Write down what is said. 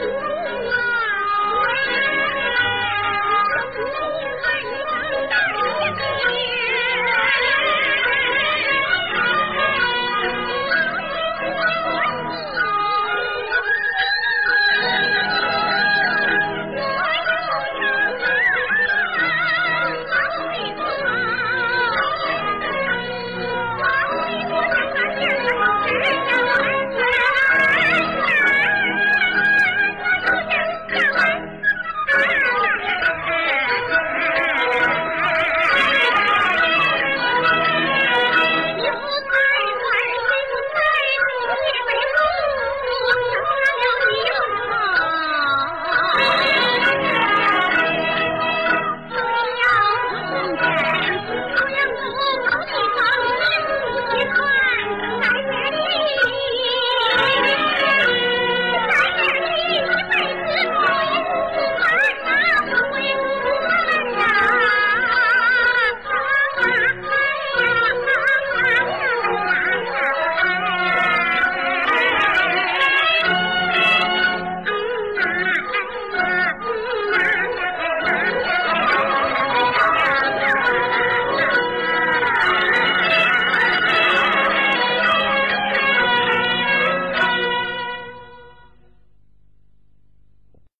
Yeah.